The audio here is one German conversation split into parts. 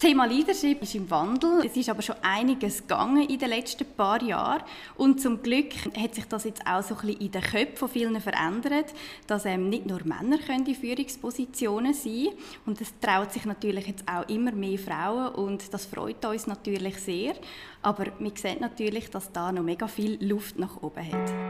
Thema Leadership ist im Wandel. Es ist aber schon einiges gegangen in den letzten paar Jahren. Und zum Glück hat sich das jetzt auch so ein bisschen in den Köpfen von vielen verändert, dass ähm, nicht nur Männer können in Führungspositionen sein können. Und es traut sich natürlich jetzt auch immer mehr Frauen und das freut uns natürlich sehr. Aber wir sehen natürlich, dass da noch mega viel Luft nach oben hat.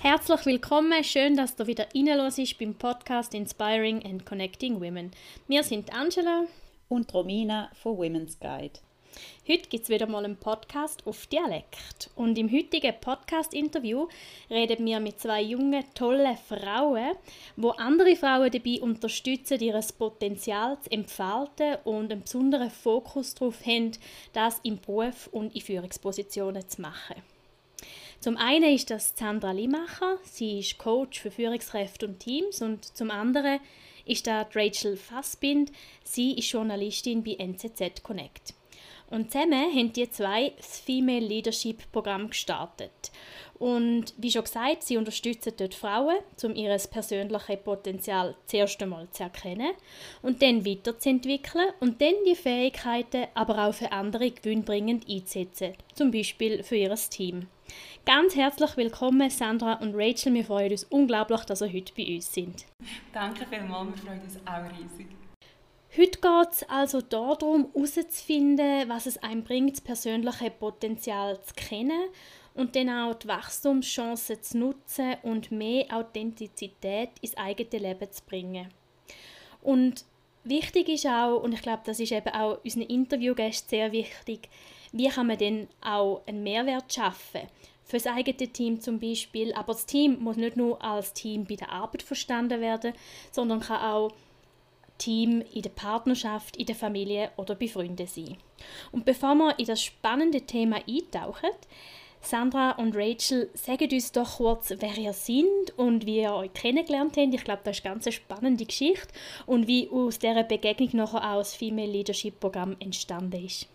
Herzlich willkommen, schön, dass du wieder reinlässt beim Podcast Inspiring and Connecting Women. Wir sind Angela und Romina von Women's Guide. Heute gibt es wieder mal einen Podcast auf Dialekt. Und im heutigen Podcast-Interview reden wir mit zwei jungen, tollen Frauen, wo andere Frauen dabei unterstützen, ihr Potenzial zu entfalten und einen besonderen Fokus darauf haben, das im Beruf und in Führungspositionen zu machen. Zum einen ist das Sandra Limacher, sie ist Coach für Führungskräfte und Teams und zum anderen ist da Rachel Fassbind, sie ist Journalistin bei NZZ Connect. Und zusammen haben die zwei das Female Leadership Programm gestartet. Und wie schon gesagt, sie unterstützen dort Frauen, um ihr persönliches Potenzial zuerst einmal zu erkennen und dann weiterzuentwickeln und dann die Fähigkeiten aber auch für andere gewinnbringend einzusetzen, zum Beispiel für ihr Team. Ganz herzlich willkommen, Sandra und Rachel. Wir freuen uns unglaublich, dass ihr heute bei uns sind. Danke vielmals, wir freuen uns auch riesig. Heute geht es also darum, herauszufinden, was es einem bringt, das persönliche Potenzial zu kennen und dann auch die Wachstumschancen zu nutzen und mehr Authentizität ins eigene Leben zu bringen. Und wichtig ist auch, und ich glaube, das ist eben auch unseren Interviewgästen sehr wichtig, wie kann man denn auch einen Mehrwert schaffen? für das eigene Team zum Beispiel. Aber das Team muss nicht nur als Team bei der Arbeit verstanden werden, sondern kann auch Team in der Partnerschaft, in der Familie oder bei Freunden sein. Und bevor wir in das spannende Thema eintauchen, Sandra und Rachel, sagt uns doch kurz, wer ihr seid und wie ihr euch kennengelernt habt. Ich glaube, das ist eine ganz spannende Geschichte und wie aus dieser Begegnung nachher auch das Female Leadership Programm entstanden ist.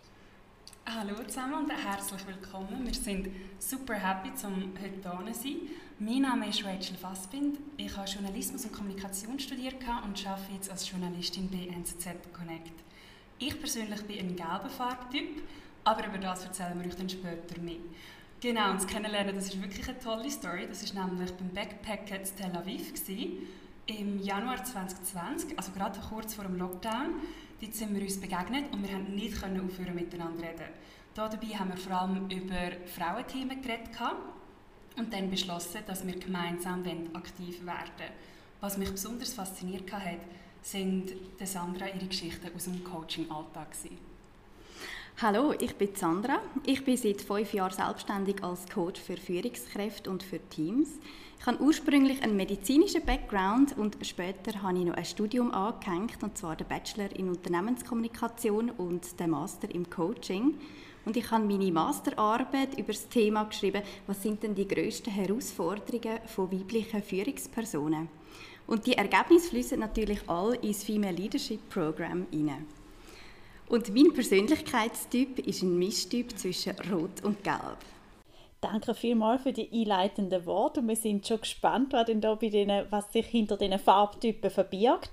Hallo zusammen und herzlich willkommen. Wir sind super happy, um heute hier zu sein. Mein Name ist Rachel Fassbind. Ich habe Journalismus und Kommunikation studiert und arbeite jetzt als Journalistin bei NZZ Connect. Ich persönlich bin ein gelber Farbtyp, aber über das erzählen wir euch dann später mehr. Genau, und das Kennenlernen, das ist wirklich eine tolle Story. Das war nämlich beim Backpacken in Tel Aviv gewesen, im Januar 2020, also gerade kurz vor dem Lockdown. Dort sind wir uns begegnet und wir haben nicht aufhören miteinander reden. Dabei haben wir vor allem über Frauenthemen geredet und dann beschlossen, dass wir gemeinsam aktiv werden. Was mich besonders fasziniert hat, sind Sandra ihre Geschichten aus dem Coaching-Alltag. Hallo, ich bin Sandra. Ich bin seit fünf Jahren selbstständig als Coach für Führungskräfte und für Teams. Ich habe ursprünglich einen medizinischen Background und später habe ich noch ein Studium angehängt, und zwar den Bachelor in Unternehmenskommunikation und den Master im Coaching. Und ich habe meine Masterarbeit über das Thema geschrieben, was sind denn die grössten Herausforderungen von weiblichen Führungspersonen. Und die Ergebnisse fließen natürlich alle ins Female Leadership Program hinein. Und mein Persönlichkeitstyp ist ein Mischtyp zwischen Rot und Gelb. Danke vielmals für die einleitenden Worte und wir sind schon gespannt, was, denn da bei denen, was sich hinter diesen Farbtypen verbirgt.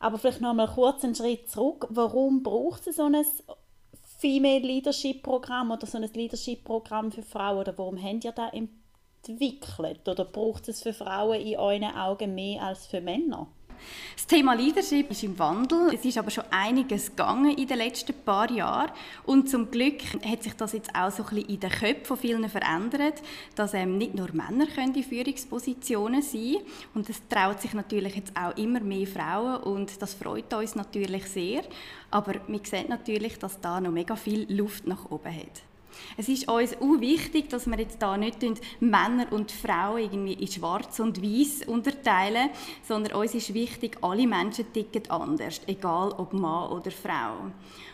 Aber vielleicht noch mal kurz einen Schritt zurück. Warum braucht es so ein Female Leadership Programm oder so ein Leadership Programm für Frauen? Oder warum habt ihr das entwickelt? Oder braucht es für Frauen in euren Augen mehr als für Männer? Das Thema Leadership ist im Wandel. Es ist aber schon einiges gegangen in den letzten paar Jahren. Und zum Glück hat sich das jetzt auch so ein bisschen in den Köpfen von vielen verändert, dass ähm, nicht nur Männer können in Führungspositionen sein können. Und es traut sich natürlich jetzt auch immer mehr Frauen und das freut uns natürlich sehr. Aber wir sehen natürlich, dass da noch mega viel Luft nach oben hat. Es ist uns auch wichtig, dass wir jetzt da nicht Männer und Frauen irgendwie in Schwarz und Weiß unterteilen, sondern uns ist wichtig, alle Menschen ticken anders, egal ob Mann oder Frau.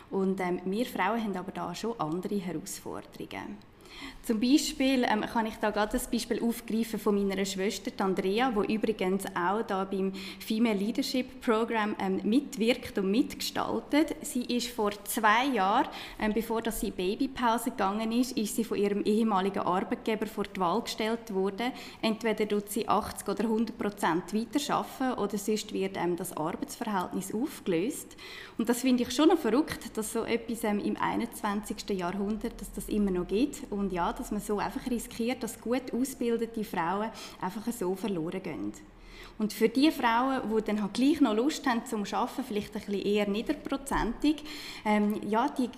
Und ähm, wir Frauen haben aber da schon andere Herausforderungen. Zum Beispiel ähm, kann ich da gerade das Beispiel aufgreifen von meiner Schwester Andrea, wo übrigens auch da beim Female Leadership Program ähm, mitwirkt und mitgestaltet. Sie ist vor zwei Jahren, ähm, bevor dass sie Babypause gegangen ist, ist sie von ihrem ehemaligen Arbeitgeber vor die Wahl gestellt worden. Entweder tut sie 80 oder 100 Prozent weiterarbeiten oder sonst wird ähm, das Arbeitsverhältnis aufgelöst. Und das finde ich schon noch verrückt, dass so etwas ähm, im 21. Jahrhundert, dass das immer noch gibt. Und ja, dass man so einfach riskiert, dass gut ausgebildete Frauen einfach so verloren gehen. Und für die Frauen, die dann halt gleich noch Lust haben zum Arbeiten, vielleicht ein bisschen eher niederprozentig, ähm, ja, die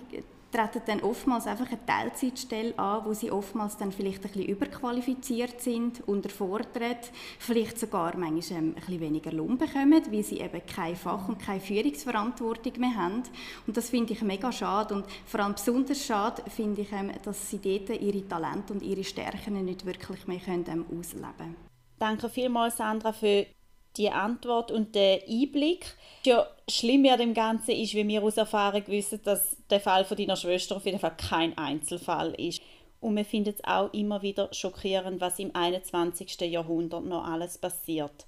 treten dann oftmals einfach eine Teilzeitstelle an, wo sie oftmals dann vielleicht ein bisschen überqualifiziert sind, unterfordert, vielleicht sogar manchmal ähm, ein bisschen weniger Lohn bekommen, weil sie eben kein Fach- und keine Führungsverantwortung mehr haben. Und das finde ich mega schade und vor allem besonders schade finde ich, ähm, dass sie dort ihre Talente und ihre Stärken nicht wirklich mehr ähm, ausleben können. Danke vielmals, Sandra, für die Antwort und den Einblick. Ja, schlimm an dem Ganzen ist, wie wir aus Erfahrung wissen, dass der Fall von deiner Schwester auf jeden Fall kein Einzelfall ist. Und wir finden es auch immer wieder schockierend, was im 21. Jahrhundert noch alles passiert.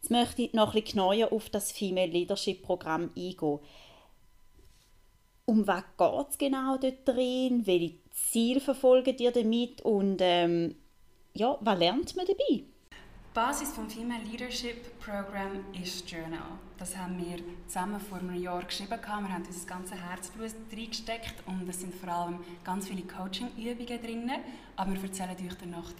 Jetzt möchte ich noch bisschen genauer auf das Female Leadership Programm eingehen. Um was geht es genau dort drin? Welche Ziele verfolgt ihr damit? Und ähm, ja, was lernt man dabei? Die Basis des Female Leadership Program ist Journal. Das haben wir zusammen vor einem Jahr geschrieben. Wir haben unser ganzes Herzblut reingesteckt und es sind vor allem ganz viele Coaching-Übungen drin. Aber wir erzählen euch danach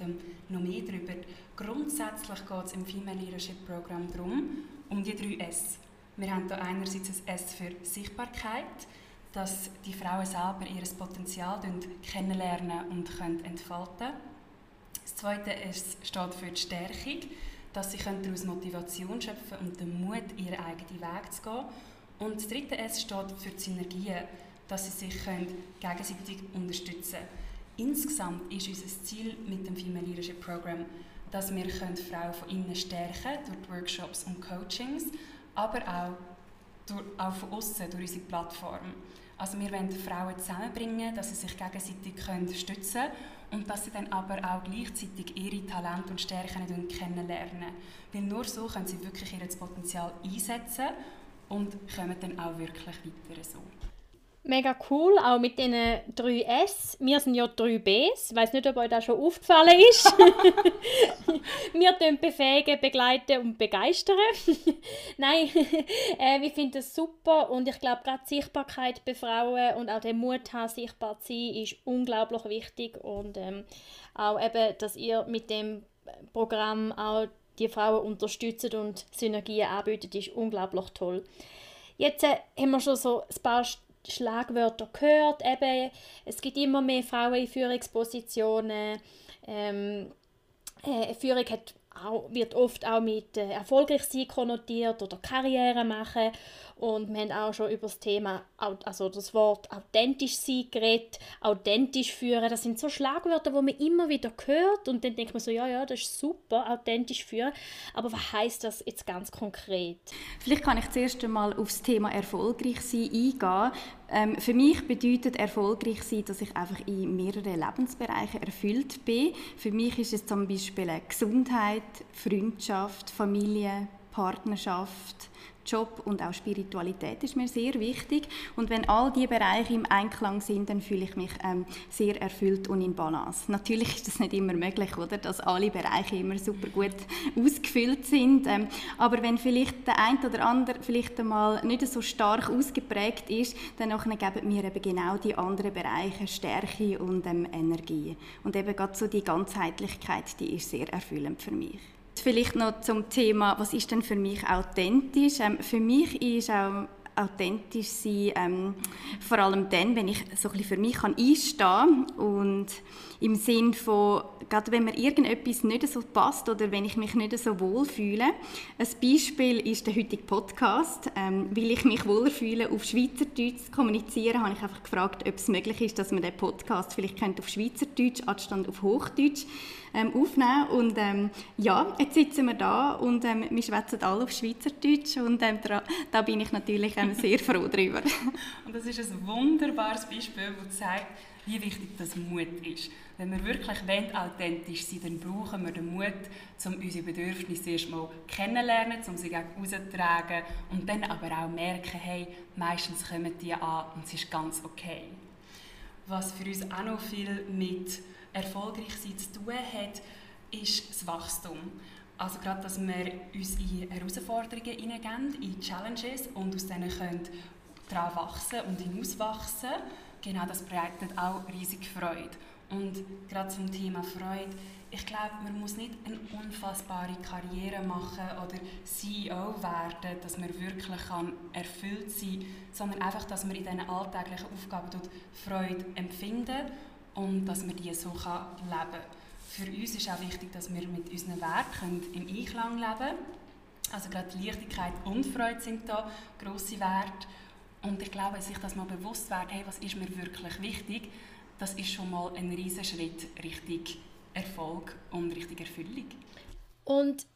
noch mehr darüber. Grundsätzlich geht es im Female Leadership Program darum, um die drei S. Wir haben hier einerseits ein S für Sichtbarkeit, dass die Frauen selber ihr Potenzial kennenlernen und entfalten können das Zweite ist, steht für die Stärkung, dass sie daraus Motivation schöpfen und den Mut, ihren eigenen Weg zu gehen. Und das Dritte S steht für die Synergien, dass sie sich gegenseitig unterstützen können. Insgesamt ist unser Ziel mit dem Female Leadership Program, dass wir Frauen von innen stärken durch Workshops und Coachings, aber auch, durch, auch von außen durch unsere Plattform. Also wir wollen Frauen zusammenbringen, dass sie sich gegenseitig stützen können und dass sie dann aber auch gleichzeitig ihre Talente und Stärken kennenlernen. Weil nur so können sie wirklich ihr Potenzial einsetzen und kommen dann auch wirklich weiter so. Mega cool, auch mit diesen drei S. Wir sind ja drei Bs. Ich weiß nicht, ob euch das schon aufgefallen ist. wir befähigen, begleiten und begeistern. Nein, äh, ich finde das super und ich glaube, gerade Sichtbarkeit bei Frauen und auch der Mut haben, sichtbar zu sein, ist unglaublich wichtig. Und ähm, auch eben, dass ihr mit dem Programm auch die Frauen unterstützt und Synergien anbietet, ist unglaublich toll. Jetzt äh, haben wir schon so ein paar Schlagwörter gehört. Eben, es gibt immer mehr Frauen in Führungspositionen. Ähm, äh, Führung hat auch, wird oft auch mit äh, erfolgreich sein konnotiert oder Karriere machen. Und wir haben auch schon über das Thema, also das Wort authentisch sein geredet, authentisch führen. Das sind so Schlagwörter, die man immer wieder hört und dann denkt man so, ja, ja, das ist super, authentisch führen. Aber was heißt das jetzt ganz konkret? Vielleicht kann ich zuerst einmal auf das Thema erfolgreich sein eingehen. Ähm, für mich bedeutet erfolgreich sein, dass ich einfach in mehreren Lebensbereichen erfüllt bin. Für mich ist es zum Beispiel Gesundheit, Freundschaft, Familie, Partnerschaft, Job und auch Spiritualität ist mir sehr wichtig. Und wenn all diese Bereiche im Einklang sind, dann fühle ich mich ähm, sehr erfüllt und in Balance. Natürlich ist das nicht immer möglich, oder, dass alle Bereiche immer super gut ausgefüllt sind. Ähm, aber wenn vielleicht der eine oder andere vielleicht einmal nicht so stark ausgeprägt ist, dann geben mir eben genau die anderen Bereiche Stärke und ähm, Energie. Und eben gerade so die Ganzheitlichkeit, die ist sehr erfüllend für mich. Vielleicht noch zum Thema, was ist denn für mich authentisch? Ähm, für mich ist auch authentisch sein, ähm, vor allem dann, wenn ich so ein für mich kann einstehen und im Sinn von, gerade wenn mir irgendetwas nicht so passt oder wenn ich mich nicht so wohl fühle. Ein Beispiel ist der heutige Podcast. Ähm, weil ich mich wohler fühle, auf Schweizerdeutsch zu kommunizieren, habe ich einfach gefragt, ob es möglich ist, dass man den Podcast vielleicht auf Schweizerdeutsch anstatt auf Hochdeutsch ähm, aufnehmen Und ähm, ja, jetzt sitzen wir da und ähm, wir schwätzen alle auf Schweizerdeutsch und ähm, da, da, bin ich natürlich ähm, sehr froh darüber. und das ist ein wunderbares Beispiel, das zeigt, wie wichtig das Mut ist. Wenn wir wirklich wollen, authentisch sein dann brauchen wir den Mut, um unsere Bedürfnisse erstmal kennenzulernen, um sie gegen rauszutragen und dann aber auch merken, hey, meistens kommen die an und es ist ganz okay. Was für uns auch noch viel mit erfolgreich sein zu tun hat, ist das Wachstum. Also gerade, dass wir uns in Herausforderungen hineingeben, in Challenges und aus denen können daran wachsen und hinauswachsen. Genau, das bereitet auch riesig Freude. Und gerade zum Thema Freude, ich glaube, man muss nicht eine unfassbare Karriere machen oder CEO werden, dass man wirklich kann erfüllt sein kann, sondern einfach, dass man in diesen alltäglichen Aufgaben Freude empfinden und dass man die so kann leben kann. Für uns ist auch wichtig, dass wir mit unseren Werten im Einklang leben können. Also gerade Leichtigkeit und Freude sind da grosse Werte. Und ich glaube, sich das mal bewusst wird, hey, was ist mir wirklich wichtig, das ist schon mal ein riesiger Schritt Richtung Erfolg und Richtung Erfüllung. Und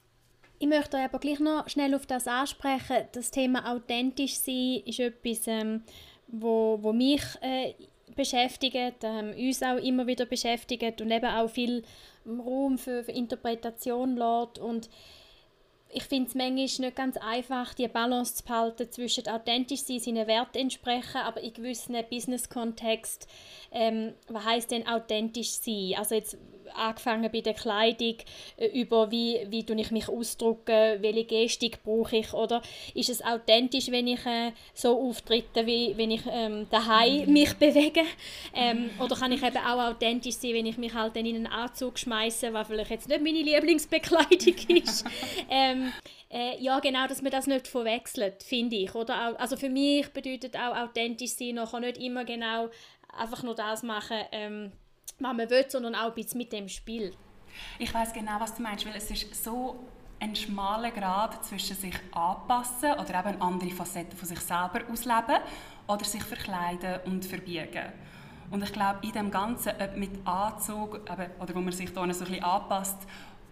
ich möchte aber gleich noch schnell auf das ansprechen. Das Thema authentisch sein ist etwas, ähm, wo, wo mich äh, beschäftigt, ähm, uns auch immer wieder beschäftigt und eben auch viel Raum für, für Interpretation lässt. Und ich finde es manchmal nicht ganz einfach, die Balance zu behalten zwischen authentisch sein, seinen Wert entsprechen, aber in gewissen Business-Kontext, ähm, was heißt denn authentisch sein? Also jetzt angefangen bei der Kleidung, äh, über wie, wie ich mich ausdrücke, welche Gestik brauche ich, oder ist es authentisch, wenn ich äh, so auftrete, wie wenn ich ähm, daheim mhm. mich bewege, ähm, oder kann ich eben auch authentisch sein, wenn ich mich halt dann in einen Anzug schmeiße, was vielleicht jetzt nicht meine Lieblingsbekleidung ist. ähm, äh, ja, genau, dass man das nicht verwechselt, finde ich. Oder? Also für mich bedeutet auch authentisch sein nachher nicht immer genau einfach nur das machen, ähm, was man will, sondern auch ein bisschen mit dem Spiel. Ich weiß genau, was du meinst, weil es ist so ein schmaler Grad zwischen sich anpassen oder eben andere Facetten von sich selber ausleben oder sich verkleiden und verbiegen. Und ich glaube, in dem Ganzen, ob mit Anzug eben, oder wo man sich da so ein bisschen anpasst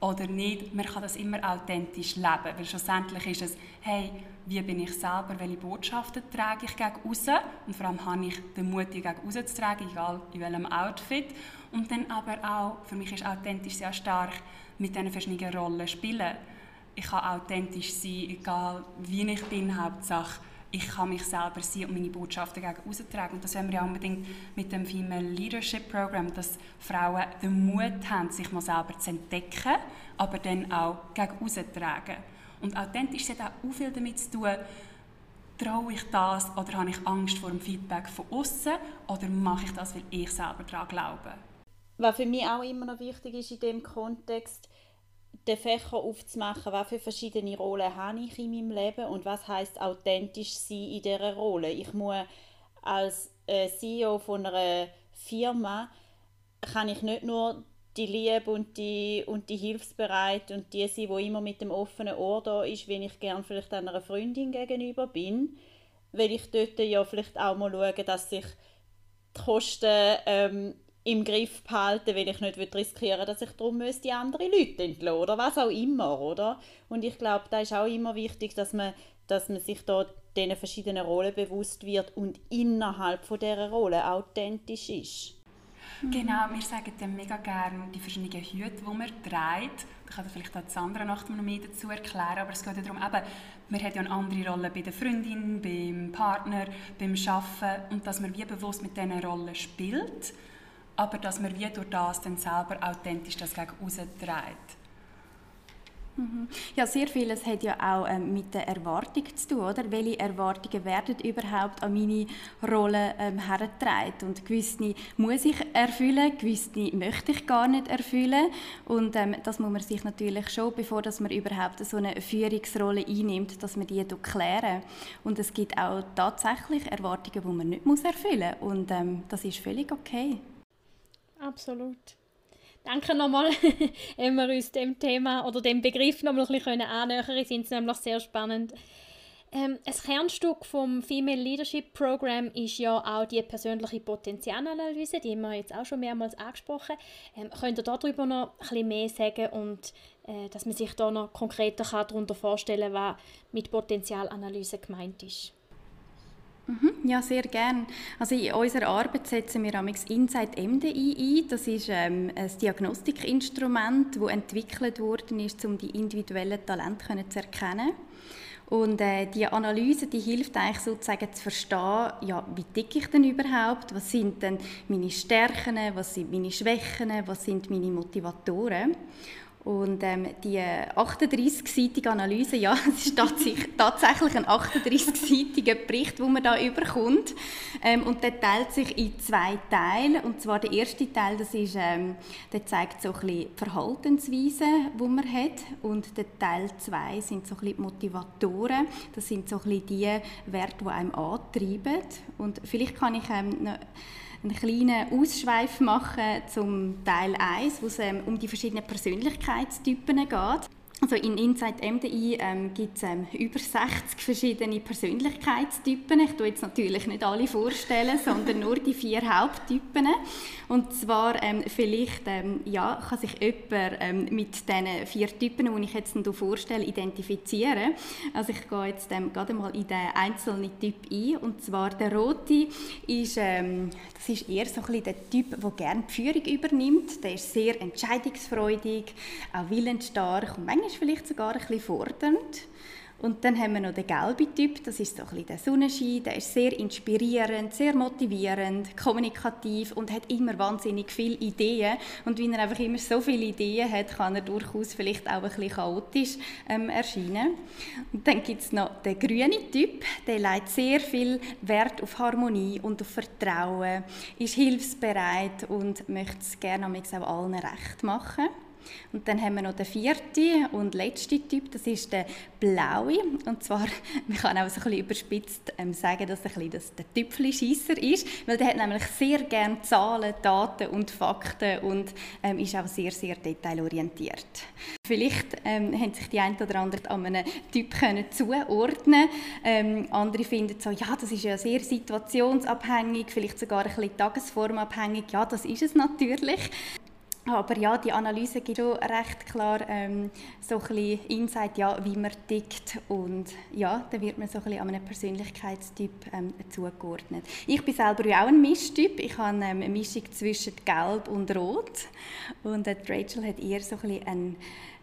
oder nicht, man kann das immer authentisch leben, weil schlussendlich ist es, hey, wie bin ich selber, welche Botschaften trage ich gegen raus und vor allem habe ich den Mut, die gegen zu tragen, egal in welchem Outfit. Und dann aber auch, für mich ist authentisch sehr stark, mit diesen verschiedenen Rollen spielen. Ich kann authentisch sein, egal wie ich bin, Hauptsache ich kann mich selber sein und meine Botschaften gegen austragen. Und das wollen wir ja unbedingt mit dem Female Leadership Program, dass Frauen den Mut haben, sich mal selber zu entdecken, aber dann auch gegen austragen. Und authentisch hat auch viel damit zu tun, traue ich das oder habe ich Angst vor dem Feedback von außen oder mache ich das, weil ich selber daran glaube. Was für mich auch immer noch wichtig ist in dem Kontext, den Fächer aufzumachen, was für verschiedene Rollen habe ich in meinem Leben und was heißt authentisch sein in dieser Rolle. Ich muss als äh, CEO von einer Firma kann ich nicht nur die Liebe und die, und die Hilfsbereit und die sein, die immer mit dem offenen Ohr da ist, wenn ich gerne vielleicht einer Freundin gegenüber bin, weil ich dort ja vielleicht auch mal schaue, dass sich die Kosten ähm, im Griff behalten, weil ich nicht riskieren dass ich darum die andere Leute entlassen oder was auch immer, oder? Und ich glaube, da ist auch immer wichtig, dass man, dass man sich da diesen verschiedenen Rollen bewusst wird und innerhalb von dieser Rolle authentisch ist. Genau, wir sagen dann mega gerne die verschiedenen Hüte, die man trägt. Da kann vielleicht auch das andere noch mehr dazu erklären, aber es geht ja darum, eben, man hat ja eine andere Rolle bei der Freundin, beim Partner, beim Arbeiten und dass man wie bewusst mit diesen Rollen spielt aber dass man wie durch das dann selber authentisch das gegen trägt. Mhm. Ja, sehr vieles hat ja auch ähm, mit der Erwartung zu tun, oder? Welche Erwartungen werden überhaupt an meine Rolle ähm, hergetragen? Und gewisse muss ich erfüllen, gewisse möchte ich gar nicht erfüllen. Und ähm, das muss man sich natürlich schon, bevor dass man überhaupt so eine Führungsrolle einnimmt, dass man die klären. Und es gibt auch tatsächlich Erwartungen, die man nicht erfüllen muss. Und ähm, das ist völlig okay. Absolut. danke nochmal, haben wir uns dem Thema oder dem Begriff noch ein bisschen annähern können. Finde es nämlich sehr spannend. Ähm, ein Kernstück vom Female Leadership Program ist ja auch die persönliche Potenzialanalyse, die haben wir jetzt auch schon mehrmals angesprochen. Ähm, könnt ihr darüber noch ein bisschen mehr sagen und äh, dass man sich da noch konkreter darunter vorstellen kann, was mit Potenzialanalyse gemeint ist? Mhm, ja, sehr gern. Also in unserer Arbeit setzen wir amix Inside MDI ein. Das ist ähm, ein Diagnostikinstrument, das entwickelt worden ist, um die individuellen Talente zu erkennen. Und äh, die Analyse, die hilft eigentlich sozusagen zu verstehen, ja, wie dick ich denn überhaupt, was sind denn meine Stärken, was sind meine Schwächen, was sind meine Motivatoren. Und ähm, die 38-seitige Analyse, ja, es ist tatsächlich ein 38-seitiger Bericht, den man da überkommt. Ähm, und der teilt sich in zwei Teile. Und zwar der erste Teil, das ist, ähm, der zeigt so ein bisschen Verhaltensweisen, die man hat. Und der Teil 2 sind so ein bisschen Motivatoren. Das sind so ein bisschen die Werte, die einem antreiben. Und vielleicht kann ich ähm, noch einen kleinen Ausschweif machen zum Teil 1, wo es ähm, um die verschiedenen Persönlichkeitstypen geht. Also in Inside MDI ähm, gibt es ähm, über 60 verschiedene Persönlichkeitstypen. Ich tue jetzt natürlich nicht alle vorstellen, sondern nur die vier Haupttypen. Und zwar ähm, vielleicht ähm, ja, kann sich jemand ähm, mit diesen vier Typen, die ich jetzt hier vorstelle, identifizieren. Also ich gehe jetzt ähm, gerade mal in den einzelnen Typ ein. Und zwar der rote ist, das ist eher so ein bisschen der Typ, der gerne die Führung übernimmt. Der ist sehr entscheidungsfreudig, auch willensstark und manchmal vielleicht sogar ein bisschen fordernd. Und dann haben wir noch den gelben Typ, das ist so ein bisschen der Sonnenschein, der ist sehr inspirierend, sehr motivierend, kommunikativ und hat immer wahnsinnig viele Ideen. Und weil er einfach immer so viele Ideen hat, kann er durchaus vielleicht auch ein bisschen chaotisch ähm, erscheinen. Und dann gibt es noch den grünen Typ, der legt sehr viel Wert auf Harmonie und auf Vertrauen, ist hilfsbereit und möchte es gerne auch allen recht machen. Und dann haben wir noch den vierten und letzten Typ, das ist der blaue. Und zwar, man kann auch so ein bisschen überspitzt ähm, sagen, dass er ein bisschen das der ist, weil der hat nämlich sehr gerne Zahlen, Daten und Fakten und ähm, ist auch sehr, sehr detailorientiert. Vielleicht ähm, haben sich die einen oder anderen an einen Typ können zuordnen ähm, Andere finden so, ja, das ist ja sehr situationsabhängig, vielleicht sogar ein bisschen tagesformabhängig. Ja, das ist es natürlich. Aber ja, die Analyse gibt schon recht klar ähm, so ein bisschen Insight, ja, wie man tickt und ja, da wird man so ein bisschen an einem Persönlichkeitstyp ähm, zugeordnet. Ich bin selber ja auch ein Mischtyp. Ich habe ähm, eine Mischung zwischen Gelb und Rot und äh, Rachel hat eher so ein bisschen einen,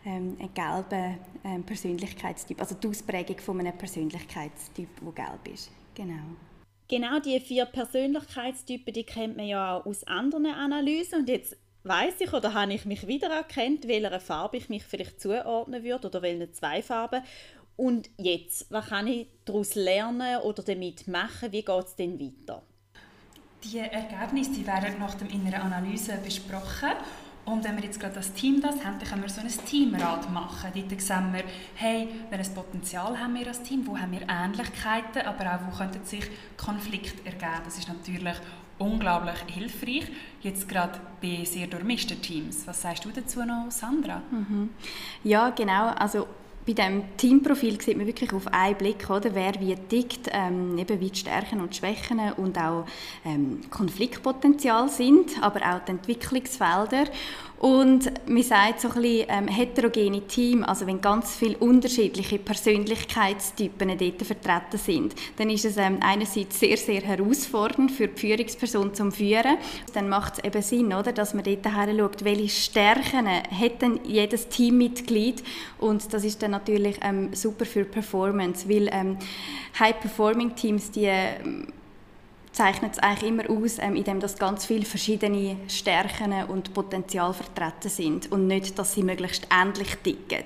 ähm, einen gelben ähm, Persönlichkeitstyp, also die Ausprägung von einem Persönlichkeitstyp, wo gelb ist. Genau. Genau die vier Persönlichkeitstypen, die kennt man ja auch aus anderen Analysen und jetzt weiß ich oder habe ich mich wiedererkannt, welcher Farbe ich mich vielleicht zuordnen würde oder welchen zwei Farben. Und jetzt, was kann ich daraus lernen oder damit machen? Wie geht es denn weiter? Die Ergebnisse die werden nach der inneren Analyse besprochen. Und wenn wir jetzt gerade das Team das haben, dann können wir so ein Teamrat machen. Dort sehen wir, hey, welches Potenzial haben wir als Team, wo haben wir Ähnlichkeiten, aber auch wo könnten sich Konflikte ergeben. Das ist natürlich unglaublich hilfreich, jetzt gerade bei sehr durchmischten Teams. Was sagst du dazu noch, Sandra? Mhm. Ja, genau. Also bei diesem Teamprofil sieht man wirklich auf einen Blick, oder, wer wie tickt, ähm, eben wie die Stärken und Schwächen und auch ähm, Konfliktpotenzial sind, aber auch die Entwicklungsfelder. Und man sagt so ein bisschen ähm, heterogene Team, also wenn ganz viele unterschiedliche Persönlichkeitstypen dort vertreten sind, dann ist es ähm, einerseits sehr, sehr herausfordernd für die Führungsperson zum Führen. Dann macht es eben Sinn, oder, dass man dort schaut, welche Stärken hat denn jedes Teammitglied und das ist dann natürlich ähm, super für Performance, weil ähm, High-Performing-Teams, die ähm, zeichnet es eigentlich immer aus, ähm, indem dass ganz viele verschiedene Stärken und Potenzial vertreten sind und nicht, dass sie möglichst ähnlich ticken.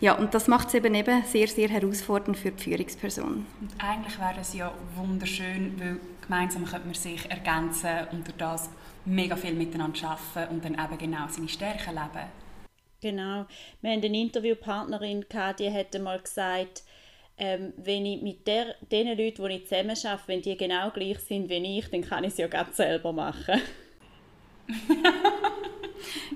Ja, und das macht es eben, eben sehr, sehr herausfordernd für die Führungsperson. Und eigentlich wäre es ja wunderschön, weil gemeinsam könnte man sich ergänzen und durch das mega viel miteinander arbeiten und dann eben genau seine Stärken leben. Genau. Wir hatten eine Interviewpartnerin, die hat mal gesagt, ähm, wenn ich mit der, den Leuten, die ich zusammen arbeite, wenn die genau gleich sind wie ich, dann kann ich es ja ganz selber machen.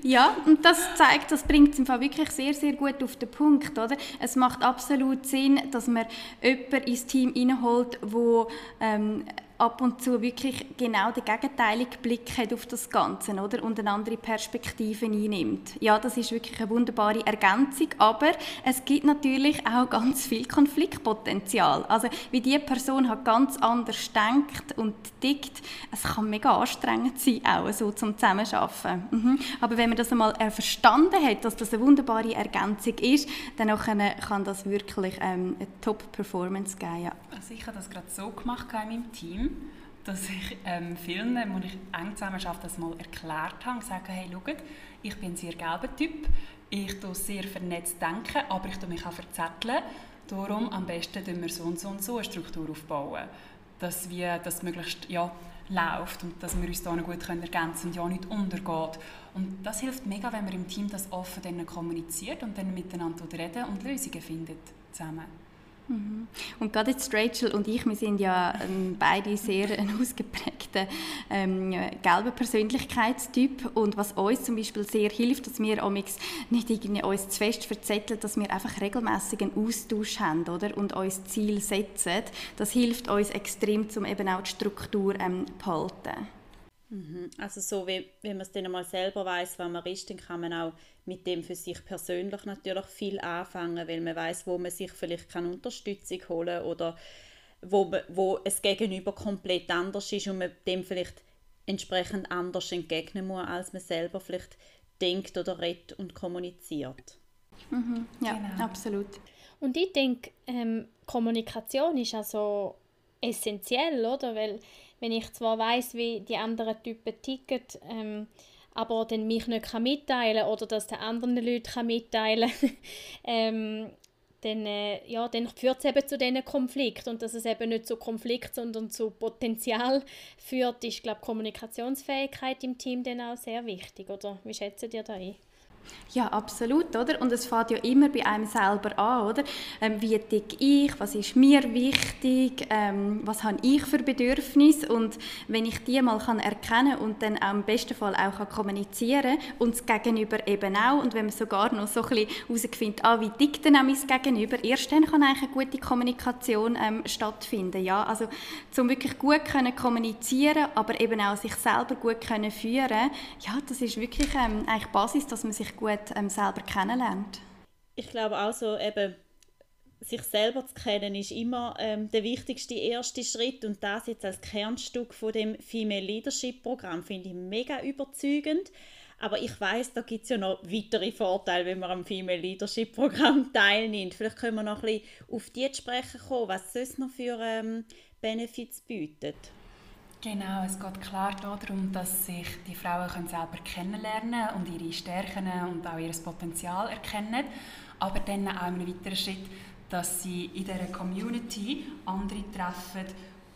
Ja, und das zeigt, das bringt es im Fall wirklich sehr, sehr gut auf den Punkt, oder? Es macht absolut Sinn, dass man jemanden ins Team wo ähm, ab und zu wirklich genau den gegenteiligen Blick hat auf das Ganze oder? und eine andere Perspektive einnimmt. Ja, das ist wirklich eine wunderbare Ergänzung, aber es gibt natürlich auch ganz viel Konfliktpotenzial. Also wie die Person halt ganz anders denkt und tickt, es kann mega anstrengend sein, auch so zum Zusammenarbeiten. Mhm. Aber wenn man das einmal verstanden hat, dass das eine wunderbare Ergänzung ist, dann kann das wirklich ähm, eine Top-Performance geben. Ja. Also ich habe das gerade so gemacht in meinem Team dass ich ähm, vielen, die ich eng zusammen arbeite, das mal erklärt habe und hey, schaut, ich bin ein sehr gelber Typ, ich denke sehr vernetzt, denken, aber ich mich auch verzetteln. Darum am besten wir so und so und so eine Struktur aufbauen, dass wir das möglichst ja, läuft und dass wir uns da gut können ergänzen und ja nicht untergeht. Und das hilft mega, wenn man im Team das offen dann kommuniziert und dann miteinander reden und Lösungen findet zusammen. Mhm. Und gerade jetzt Rachel und ich, wir sind ja beide sehr ein ausgeprägter ähm, gelber Persönlichkeitstyp und was uns zum Beispiel sehr hilft, dass wir nicht irgendwie uns zu fest verzetteln, dass wir einfach regelmäßig einen Austausch haben oder? und uns Ziel setzen, das hilft uns extrem, um eben auch die Struktur ähm, behalten. Mhm. Also so, wie, wenn man es dann mal selber weiß, was man ist, dann kann man auch mit dem für sich persönlich natürlich viel anfangen, weil man weiß, wo man sich vielleicht kann Unterstützung holen oder wo, man, wo es gegenüber komplett anders ist und man dem vielleicht entsprechend anders entgegnen muss, als man selber vielleicht denkt oder redet und kommuniziert. Mhm. Ja, genau. absolut. Und ich denke, ähm, Kommunikation ist also essentiell, oder? Weil wenn ich zwar weiß, wie die anderen Typen ticken, ähm, aber dann mich nicht kann mitteilen oder dass der anderen Leute kann mitteilen ähm, dann, äh, ja, dann führt es eben zu diesen Konflikt und dass es eben nicht zu Konflikt, sondern zu Potenzial führt, ist, glaube Kommunikationsfähigkeit im Team dann auch sehr wichtig, oder wie schätzt ihr da ein? Ja, absolut, oder? Und es fängt ja immer bei einem selber an, oder? Ähm, wie dick ich, was ist mir wichtig, ähm, was habe ich für Bedürfnisse und wenn ich die mal kann erkennen und dann auch im besten Fall auch kann kommunizieren und das Gegenüber eben auch und wenn man sogar noch so ein bisschen herausfindet, ah, wie dick denn auch mein Gegenüber, erst dann kann eigentlich eine gute Kommunikation ähm, stattfinden, ja? Also, zum wirklich gut können kommunizieren, aber eben auch sich selber gut können führen, ja, das ist wirklich ähm, eigentlich Basis, dass man sich sich gut ähm, selber kennenlernt. Ich glaube auch eben, sich selber zu kennen ist immer ähm, der wichtigste erste Schritt und das jetzt als Kernstück von dem Female Leadership Programm finde ich mega überzeugend. Aber ich weiß, da gibt es ja noch weitere Vorteile, wenn man am Female Leadership Programm teilnimmt. Vielleicht können wir noch ein bisschen auf die sprechen kommen, was es noch für ähm, Benefits bietet. Genau, es geht klar darum, dass sich die Frauen selber kennenlernen und ihre Stärken und auch ihr Potenzial erkennen, aber dann auch in einem weiteren Schritt, dass sie in dieser Community andere treffen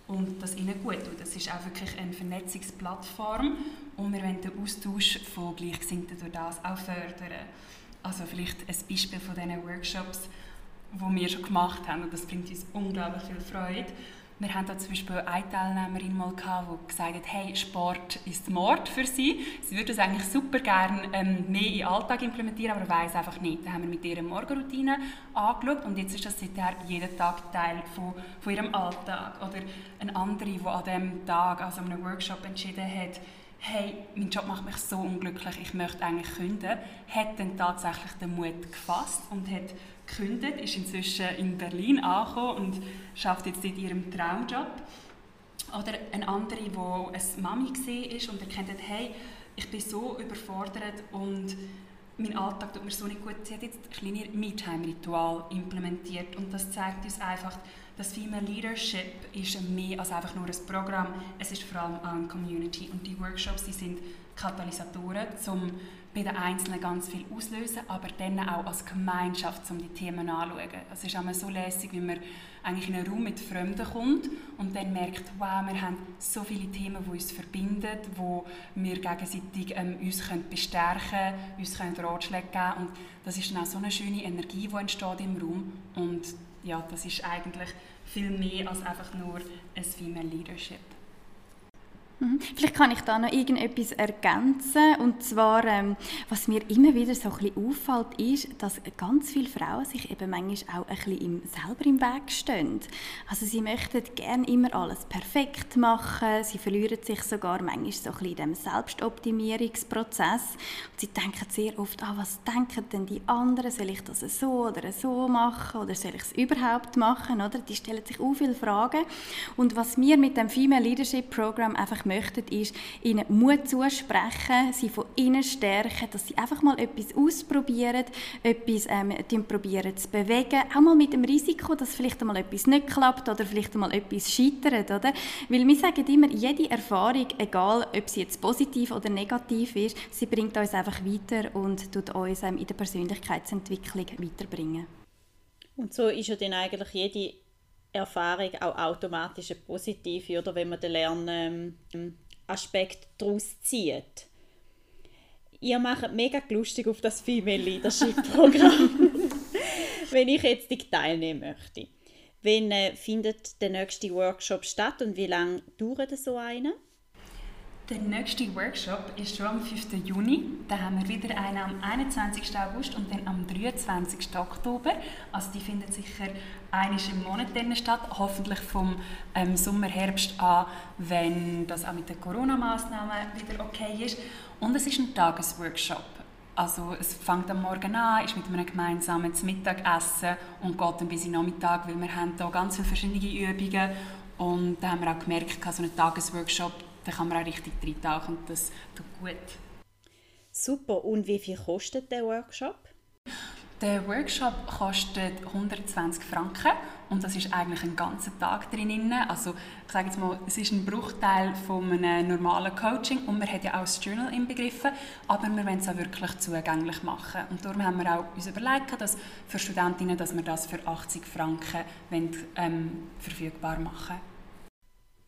und das ihnen gut tut. Das ist auch wirklich eine Vernetzungsplattform und wir wollen den Austausch von Gleichgesinnten durch das auch fördern. Also vielleicht ein Beispiel von diesen Workshops, die wir schon gemacht haben und das bringt uns unglaublich viel Freude wir haben da zum Beispiel eine Teilnehmerin mal gehabt, die gesagt hat, hey, Sport ist Mord für sie. Sie würde es eigentlich super gerne ähm, mehr in den Alltag implementieren, aber weiß einfach nicht. Da haben wir mit ihrer Morgenroutine angeschaut und jetzt ist das seither jeden Tag Teil von, von ihrem Alltag. Oder eine andere, die an diesem Tag, also an einem Workshop entschieden hat, hey, mein Job macht mich so unglücklich, ich möchte eigentlich kündigen, hat dann tatsächlich den Mut gefasst und hat gekündigt, ist inzwischen in Berlin angekommen und schafft jetzt dort ihrem Traumjob. Oder eine andere, die eine Mami war und erkennt hey, ich bin so überfordert und mein Alltag tut mir so nicht gut. Sie hat jetzt ein kleines Me-Time-Ritual implementiert und das zeigt uns einfach, dass Female Leadership ist mehr als einfach nur ein Programm, es ist vor allem eine Community und die Workshops die sind Katalysatoren, um bei den Einzelnen ganz viel auslösen, aber dann auch als Gemeinschaft, um die Themen anzuschauen. Es ist immer so lässig, wenn man eigentlich in einen Raum mit Fremden kommt und dann merkt, wow, wir haben so viele Themen, die uns verbinden, wo wir gegenseitig ähm, uns können bestärken können, uns Ratschläge geben und das ist dann auch so eine schöne Energie, die entsteht im Raum und ja, das ist eigentlich viel mehr als einfach nur ein Female Leadership. Mhm. Vielleicht kann ich da noch irgendetwas ergänzen. Und zwar, ähm, was mir immer wieder so ein bisschen auffällt, ist, dass ganz viele Frauen sich eben manchmal auch ein bisschen im, selber im Weg stehen. Also sie möchten gerne immer alles perfekt machen. Sie verlieren sich sogar manchmal so ein bisschen in diesem Selbstoptimierungsprozess. Und sie denken sehr oft, ah, was denken denn die anderen? Soll ich das so oder so machen? Oder soll ich es überhaupt machen? Oder? Die stellen sich auch viele Fragen. Und was wir mit dem Female Leadership Program einfach möchten, ist, ihnen Mut zusprechen, sie von innen stärken, dass sie einfach mal etwas ausprobieren, etwas ähm, probieren zu bewegen, auch mal mit dem Risiko, dass vielleicht einmal etwas nicht klappt oder vielleicht einmal etwas scheitert, oder? Weil wir sagen immer, jede Erfahrung, egal ob sie jetzt positiv oder negativ ist, sie bringt uns einfach weiter und tut uns ähm, in der Persönlichkeitsentwicklung weiterbringen. Und so ist ja dann eigentlich jede Erfahrung auch automatisch eine positive, oder wenn man den Lernaspekt daraus zieht. Ihr macht mega lustig auf das Female Leadership Programm, wenn ich jetzt teilnehmen möchte. Wann äh, findet der nächste Workshop statt und wie lange dauert so einer? Der nächste Workshop ist schon am 5. Juni. Da haben wir wieder einen am 21. August und dann am 23. Oktober. Also die finden sicher einmal im Monat statt, hoffentlich vom ähm, Sommer, Herbst an, wenn das auch mit den Corona-Massnahmen wieder okay ist. Und es ist ein Tagesworkshop. Also es fängt am Morgen an, ist mit einem gemeinsamen Mittagessen und geht dann bis in Nachmittag, weil wir haben hier ganz viele verschiedene Übungen und da haben wir auch gemerkt, so ein Tagesworkshop dann kann man auch richtig reintauchen und das tut gut. Super. Und wie viel kostet der Workshop? Der Workshop kostet 120 Franken und das ist eigentlich ein ganzer Tag drin. Also ich sage jetzt mal, es ist ein Bruchteil von einem normalen Coaching und wir haben ja auch das Journal inbegriffen, aber wir wollen es auch wirklich zugänglich machen. Und darum haben wir auch uns überlegt, dass für Studentinnen, dass wir das für 80 Franken wollen, ähm, verfügbar machen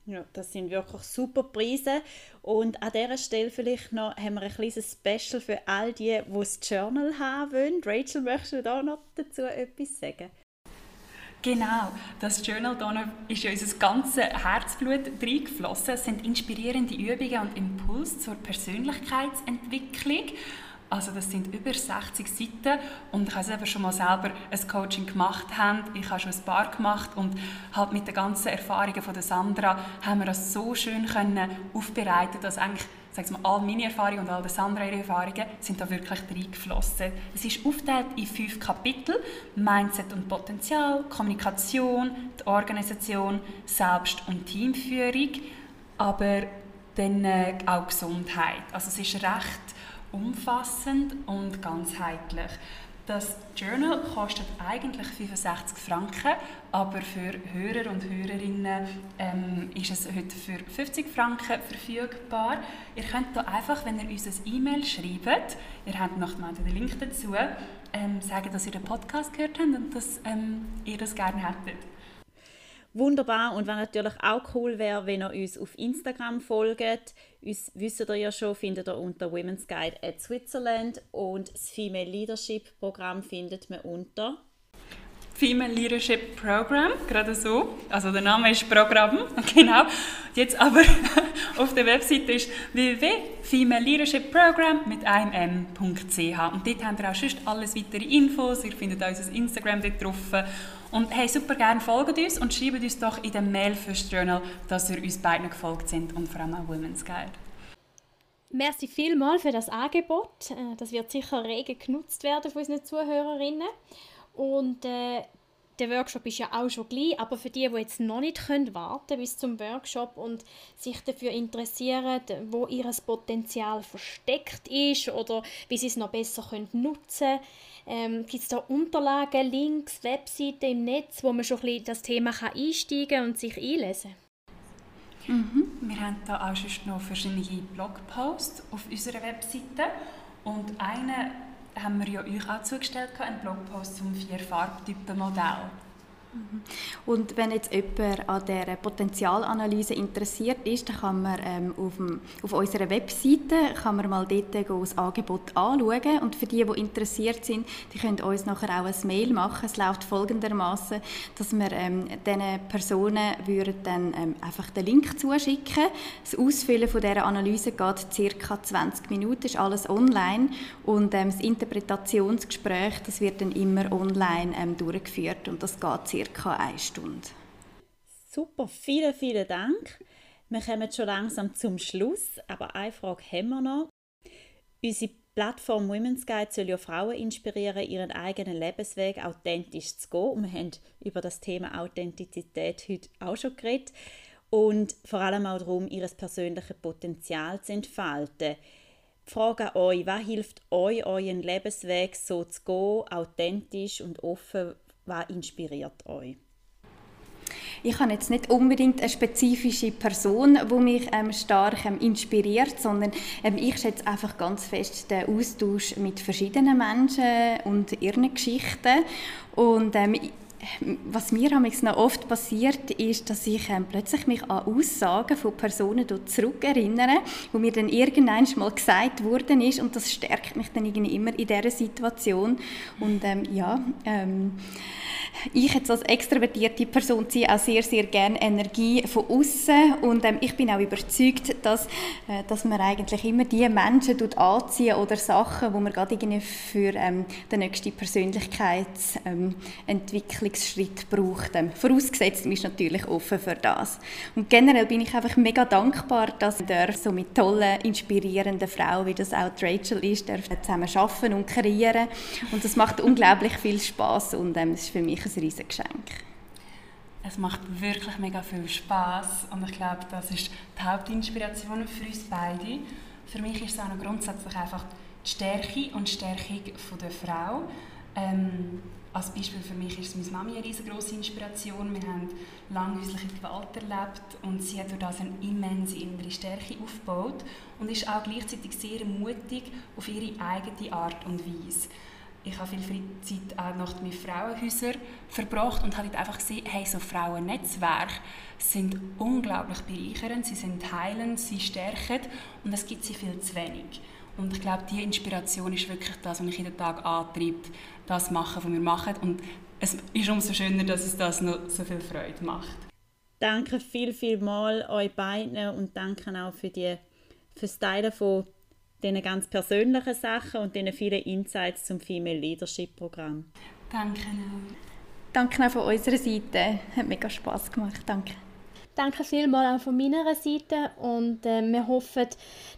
ja, das sind wirklich super Preise. Und an dieser Stelle vielleicht noch haben wir ein kleines Special für all die, die das Journal haben wollen. Rachel, möchtest du da noch dazu etwas sagen? Genau, das Journal da ist ja unser ganzes Herzblut reingeflossen. Es sind inspirierende Übungen und Impulse zur Persönlichkeitsentwicklung. Also das sind über 60 Seiten und ich habe selber schon mal selber ein Coaching gemacht haben. Ich habe schon ein paar gemacht und halt mit den ganzen Erfahrungen von der Sandra haben wir das so schön können aufbereiten, dass eigentlich mal, all meine Erfahrungen und all der Sandra ihre Erfahrungen sind da wirklich reingeflossen. Es ist aufgeteilt in fünf Kapitel: Mindset und Potenzial, Kommunikation, die Organisation, Selbst- und Teamführung, aber dann äh, auch Gesundheit. Also es ist recht umfassend und ganzheitlich. Das Journal kostet eigentlich 65 Franken, aber für Hörer und Hörerinnen ähm, ist es heute für 50 Franken verfügbar. Ihr könnt da einfach, wenn ihr uns ein E-Mail schreibt, ihr habt noch mal den Link dazu, ähm, sagen, dass ihr den Podcast gehört habt und dass ähm, ihr das gerne hättet wunderbar. Und was natürlich auch cool wäre, wenn ihr uns auf Instagram folgt. Uns wisst ihr ja schon, findet ihr unter Women's Guide at Switzerland. Und das Female Leadership Programm findet man unter Female Leadership Program, gerade so. Also der Name ist Programm, genau. Jetzt aber auf der Webseite ist www.femaleleadershipprogram mit einem m.ch und dort habt ihr auch sonst alles weitere Infos, ihr findet unser Instagram dort drauf und hey, super gerne folgt uns und schreibt uns doch in dem Mail fürs Journal, dass ihr uns beiden gefolgt sind und vor allem auch Women's Guide. Merci vielmals für das Angebot. Äh, das wird sicher rege genutzt werden von unseren Zuhörerinnen. Und äh, der Workshop ist ja auch schon gleich, aber für die, die jetzt noch nicht können warten bis zum Workshop und sich dafür interessieren, wo ihr Potenzial versteckt ist oder wie sie es noch besser können nutzen können, ähm, gibt es da Unterlagen, Links, Webseiten im Netz, wo man schon ein bisschen das Thema kann einsteigen und sich einlesen mhm. Wir haben da auch schon noch verschiedene Blogposts auf unserer Webseite und eine haben wir ja euch auch zugestellt, einen Blogpost zum Vier-Farbtypen-Modell. Und wenn jetzt jemand an dieser Potenzialanalyse interessiert ist, dann kann man ähm, auf, dem, auf unserer Webseite kann man mal dort das Angebot anschauen. Und für die, die interessiert sind, die können uns nachher auch ein Mail machen. Es läuft folgendermaßen, dass wir ähm, diesen Personen würden dann ähm, einfach den Link zuschicken. Das Ausfüllen von dieser Analyse geht ca. 20 Minuten, ist alles online und ähm, das Interpretationsgespräch, das wird dann immer online ähm, durchgeführt und das geht circa eine Stunde. Super, vielen, vielen Dank. Wir kommen schon langsam zum Schluss, aber eine Frage haben wir noch. Unsere Plattform Women's Guide soll ja Frauen inspirieren, ihren eigenen Lebensweg authentisch zu gehen. Und wir haben über das Thema Authentizität heute auch schon geredet. Und vor allem auch darum, ihr persönliches Potenzial zu entfalten. Die Frage an euch, was hilft euch, euren Lebensweg so zu gehen, authentisch und offen was inspiriert euch? Ich habe jetzt nicht unbedingt eine spezifische Person, die mich ähm, stark ähm, inspiriert, sondern ähm, ich schätze einfach ganz fest den Austausch mit verschiedenen Menschen und ihren Geschichten. Und ähm, was mir noch oft passiert, ist, dass ich ähm, plötzlich mich an Aussagen von Personen zurückerinnere, wo mir dann irgendwann mal gesagt worden ist und das stärkt mich dann irgendwie immer in dieser Situation. Und ähm, ja, ähm, ich jetzt als extrovertierte Person ziehe auch sehr, sehr gerne Energie von außen und ähm, ich bin auch überzeugt, dass, äh, dass man eigentlich immer die Menschen anziehen oder Sachen, wo man gerade irgendwie für ähm, den nächsten Persönlichkeitsentwicklungsschritt ähm, braucht. Ähm, vorausgesetzt, man ist natürlich offen für das. Und generell bin ich einfach mega dankbar, dass ich so mit tollen, inspirierenden Frauen, wie das auch Rachel ist, zusammen arbeiten und kreieren und das macht unglaublich viel Spaß und ähm, es ist für mich ein riesiges Geschenk. Es macht wirklich mega viel Spaß und ich glaube, das ist die Hauptinspiration für uns beide. Für mich ist es auch noch grundsätzlich einfach die Stärke und Stärkung der Frau. Ähm, als Beispiel für mich ist meine Mami eine riesengroße Inspiration. Wir haben lange häusliche Gewalt erlebt und sie hat durch das eine immense innere Stärke aufgebaut und ist auch gleichzeitig sehr mutig auf ihre eigene Art und Weise ich habe viel Freizeit auch nach mit Frauenhäusern verbracht und habe einfach gesehen, hey, so Frauennetzwerke sind unglaublich bereichernd, sie sind heilend, sie stärken und es gibt sie viel zu wenig. Und ich glaube, diese Inspiration ist wirklich das, was mich jeden Tag antreibt, das zu machen, was wir machen. Und es ist umso schöner, dass es das noch so viel Freude macht. Danke viel, viel mal euch beiden und danke auch für die fürs Teilen von diesen ganz persönlichen Sachen und diesen vielen Insights zum Female Leadership Programm. Danke auch. Danke auch von unserer Seite. Hat mega Spass gemacht. Danke. Danke vielmals auch von meiner Seite und äh, wir hoffen,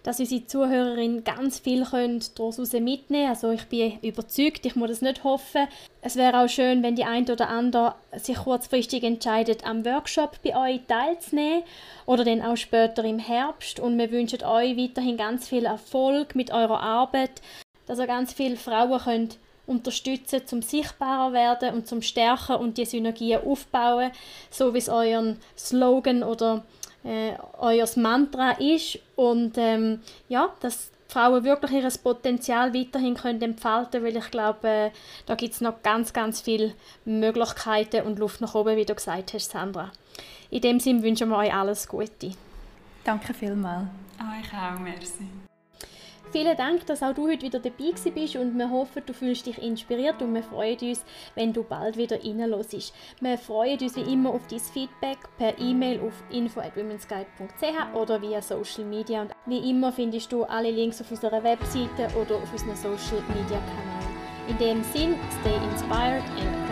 dass unsere Zuhörerinnen ganz viel daraus mitnehmen können. Also ich bin überzeugt, ich muss das nicht hoffen. Es wäre auch schön, wenn die ein oder andere sich kurzfristig entscheidet, am Workshop bei euch teilzunehmen oder dann auch später im Herbst. Und wir wünschen euch weiterhin ganz viel Erfolg mit eurer Arbeit, dass ihr ganz viele Frauen könnt unterstützen, zum sichtbarer werden und zum stärker und die Synergien aufbauen, so wie es euer Slogan oder äh, euer Mantra ist und ähm, ja, dass Frauen wirklich ihr Potenzial weiterhin können entfalten weil ich glaube, äh, da gibt es noch ganz, ganz viele Möglichkeiten und Luft nach oben, wie du gesagt hast, Sandra. In dem Sinne wünschen wir euch alles Gute. Danke vielmals. Euch auch, merci. Vielen Dank, dass auch du heute wieder dabei bist und wir hoffen, du fühlst dich inspiriert und wir freuen uns, wenn du bald wieder reinlässt. Wir freuen uns wie immer auf dein Feedback per E-Mail auf info@womensguide.ch oder via Social Media und wie immer findest du alle Links auf unserer Webseite oder auf unseren Social Media Kanälen. In dem Sinn, stay inspired and